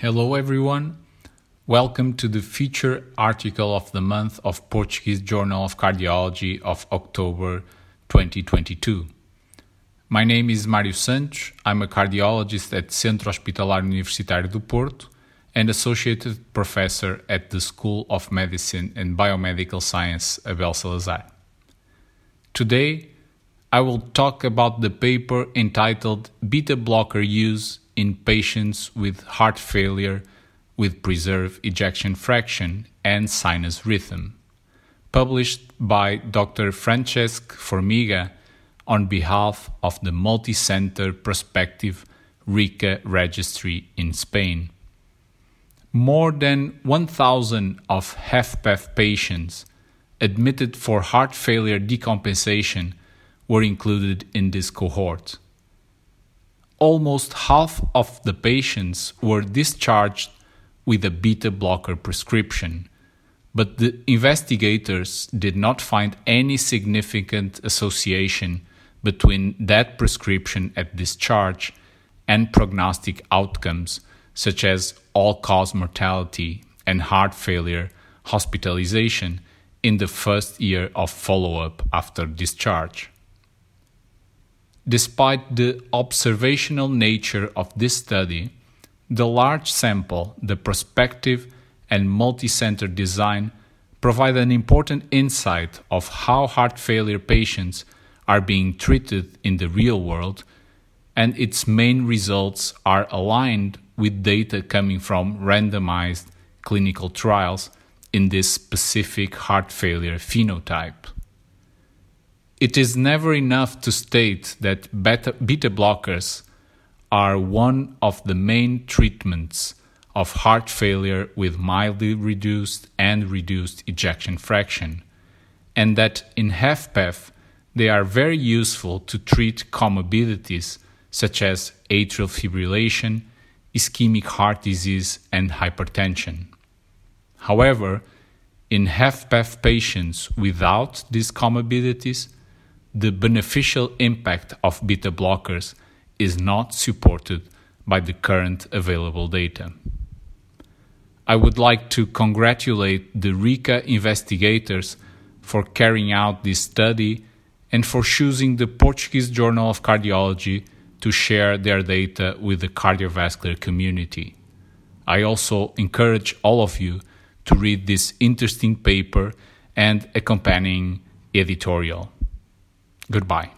Hello, everyone. Welcome to the feature article of the month of Portuguese Journal of Cardiology of October 2022. My name is Mário Santos. I'm a cardiologist at Centro Hospitalar Universitário do Porto and associated professor at the School of Medicine and Biomedical Science Abel Salazar. Today, I will talk about the paper entitled Beta Blocker Use in patients with heart failure with preserved ejection fraction and sinus rhythm, published by Dr. Francesc Formiga on behalf of the multi-center prospective RICA registry in Spain. More than 1,000 of HFpEF patients admitted for heart failure decompensation were included in this cohort almost half of the patients were discharged with a beta blocker prescription, but the investigators did not find any significant association between that prescription at discharge and prognostic outcomes such as all cause mortality and heart failure hospitalization in the first year of follow up after discharge. Despite the observational nature of this study, the large sample, the prospective and multi-center design provide an important insight of how heart failure patients are being treated in the real world, and its main results are aligned with data coming from randomized clinical trials in this specific heart failure phenotype. It is never enough to state that beta, beta blockers are one of the main treatments of heart failure with mildly reduced and reduced ejection fraction, and that in HFpEF they are very useful to treat comorbidities such as atrial fibrillation, ischemic heart disease, and hypertension. However, in HFpEF patients without these comorbidities, the beneficial impact of beta blockers is not supported by the current available data. I would like to congratulate the RICA investigators for carrying out this study and for choosing the Portuguese Journal of Cardiology to share their data with the cardiovascular community. I also encourage all of you to read this interesting paper and accompanying editorial. Goodbye.